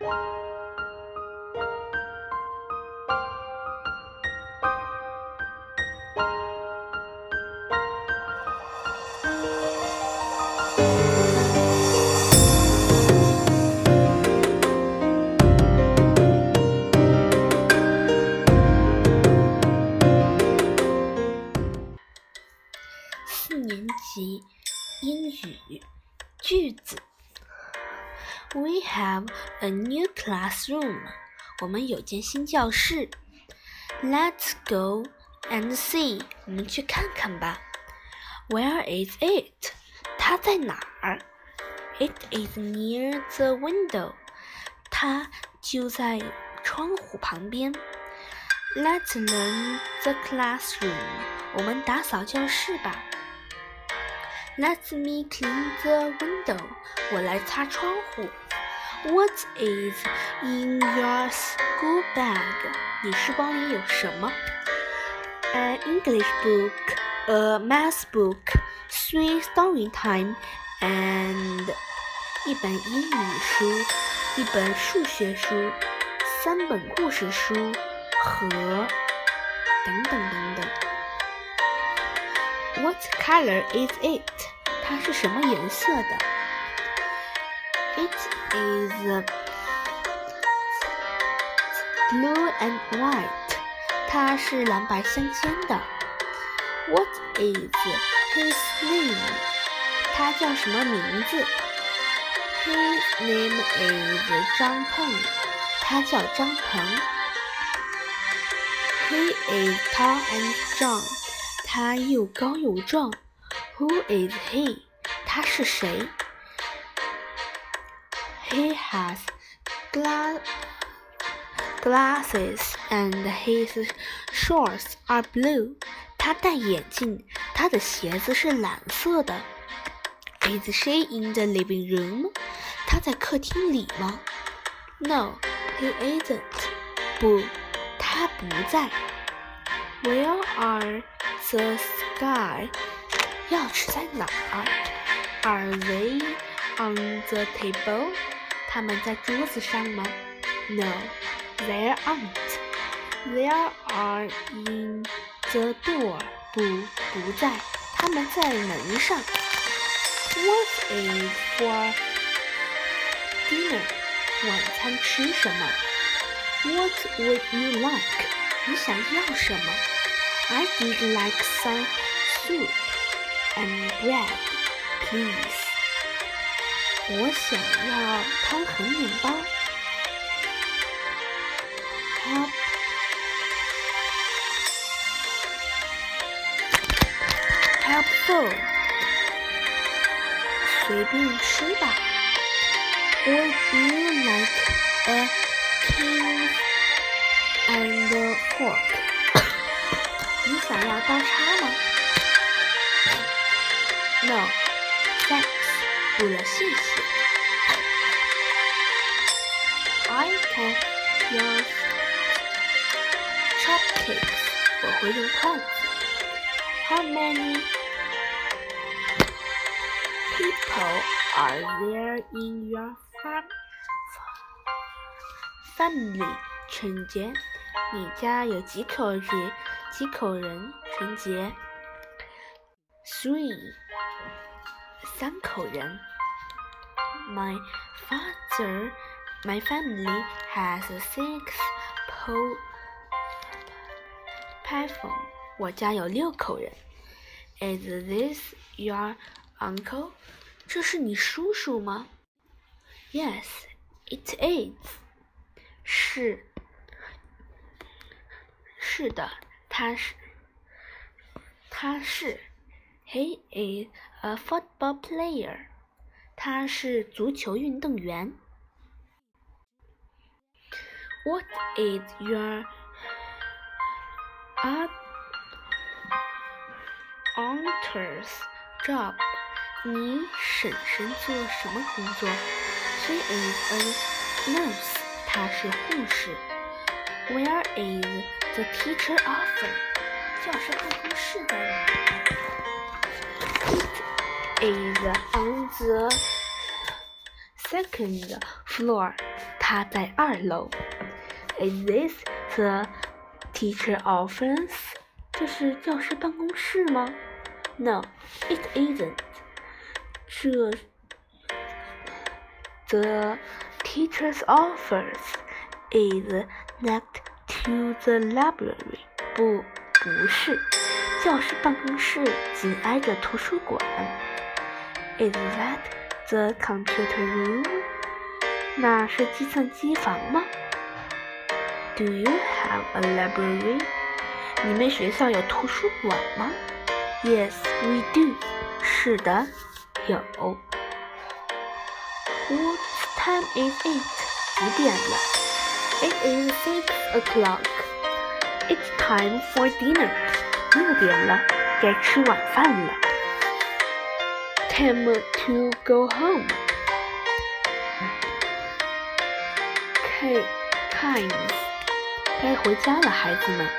四年级英语句子。We have a new classroom. 我们有间新教室。Let's go and see. 我们去看看吧。Where is it? 它在哪儿？It is near the window. 它就在窗户旁边。Let's learn the classroom. 我们打扫教室吧。Let me clean the window. 我来擦窗户。What is in your school bag? 你书包里有什么？An English book, a math book, three story time, and 一本英语书，一本数学书，三本故事书和等等等等。What color is it? 它是什么颜色的 ？It is blue and white. 它是蓝白相间的。What is his name? 他叫什么名字？His name is 张鹏。他叫张鹏。He is tall and strong. 他又高又壮。Who is he? 他是谁 ？He has gla glasses and his shorts are blue. 他戴眼镜，他的鞋子是蓝色的。Is she in the living room? 她在客厅里吗？No, he isn't. 不，他不在。Where are the sky? 钥匙在哪儿？Are they on the table? 他们在桌子上吗？No, they aren't. They are in the door. 不，不在，他们在门上。What is for dinner? 晚餐吃什么？What would you like? 你想要什么？I did like some soup and bread, please. 我想要汤和面包。Help. Helpful. 随便吃吧。Would you like a king and a fork? 你想要刀叉吗？No. 不了，谢谢。I can use chopsticks. 我会用筷子。How many people are there in your fam family? 陈杰，你家有几口人？几口人？陈杰。Three， 三口人。My father, my family has six po python. 我家有六口人。Is this your uncle? 这是你叔叔吗？Yes, it is. 是，是的，他是，他是。 He is a football player. 他是足球运动员。What is your aunt aunt's job? 你婶婶做什么工作？She is a nurse. 她是护士。Where is the teacher office? 教师办公室在哪 is on the second floor. 它在二楼。Is this the teacher office？这是教师办公室吗？No, it isn't. 这 The teacher's office is next to the library. 不，不是， 教师办公室紧挨着图书馆。Is that the computer room? 那是计算机房吗？Do you have a library? 你们学校有图书馆吗？Yes, we do. 是的，有。What time is it? 几点了？It is six o'clock. It's time for dinner. 六点了，该吃晚饭了。Time to go home. K, times. 该回家了，孩子们。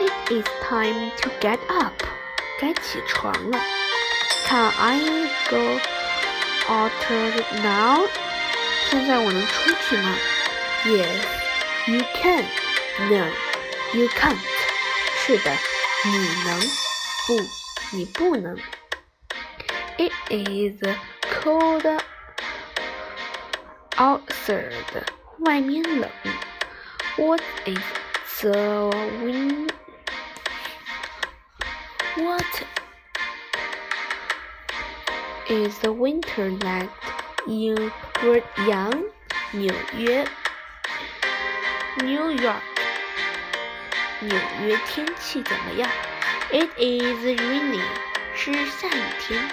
It is time to get up. 该起床了。Can I go out now? 现在我能出去吗？Yes, you can. No, you can't. 是的，你能。不，你不能。It is cold outside. 外面冷。What is the wind? What is the winter like in were young? 纽约，New York， 纽约天气怎么样？It is rainy，是下雨天。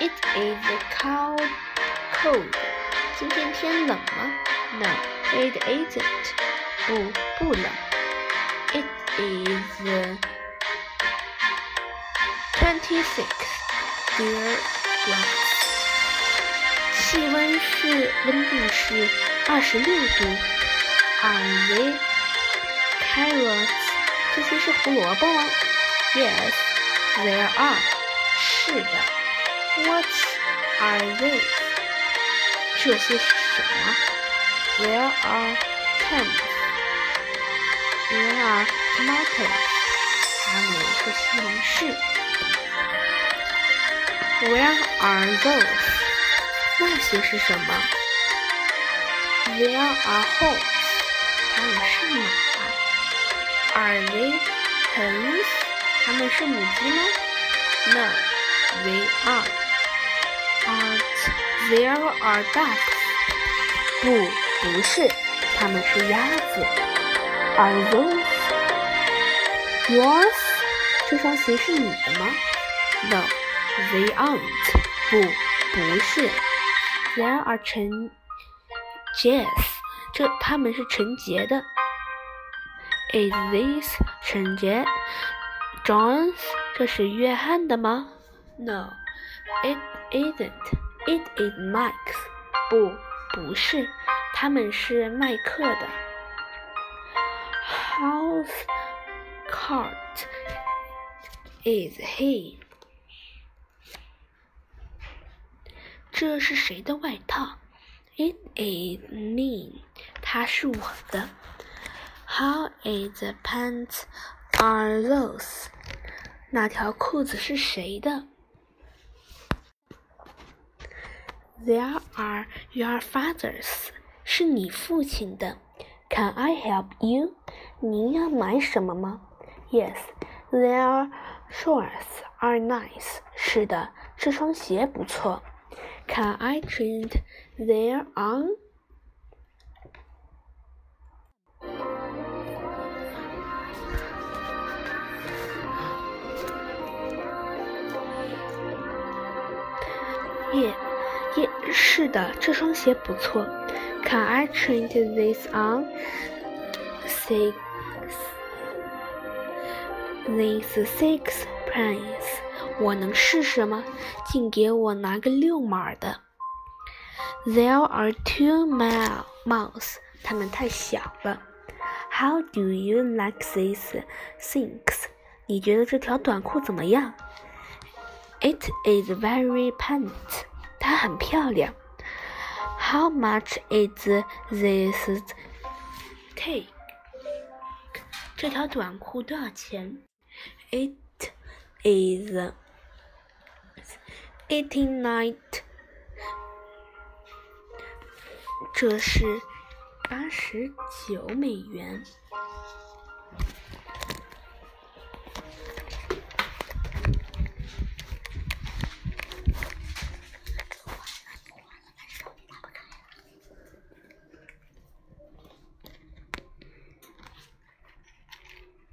It is cold, cold，今天天冷吗？No, it isn't，不，不冷。It is Twenty six, dear ones，气温是温度是二十六度。Are they carrots？这些是胡萝卜吗？Yes, there are。是的。What are they？这些是什么？There are tomatoes. There are tomatoes。它们是西红柿。Where are those？那些是什么？There are horses。它们是马。 Are they hens？它们是母鸡吗？No, they are. Aren't there are ducks？不，不是，它们是鸭子。Are those yours？这双鞋是你的吗？No. They aren't，不，不是。There are 陈 Jess，这他们是纯洁的。 Is this 陈洁 John's？这是约翰的吗？No，it isn't。It is Mike's。不，不是，他们是麦克的。How's Cart is he？这是谁的外套？It is mine，它是我的。 How is the pants are those？那条裤子是谁的？There are your father's，是你父亲的。Can I help you？您要买什么吗？Yes，their shorts are nice。是的，这双鞋不错。Can I trade there on? 耶耶，是的，这双鞋不错。Can I trade this on? Six, this six price. 我能试试吗？请给我拿个六码的。There are two small mouths 它们太小了。How do you like these things？你觉得这条短裤怎么样？It is very pant，它很漂亮。How much is this take？这条短裤多少钱？It is eighty nine。这是八十九美元。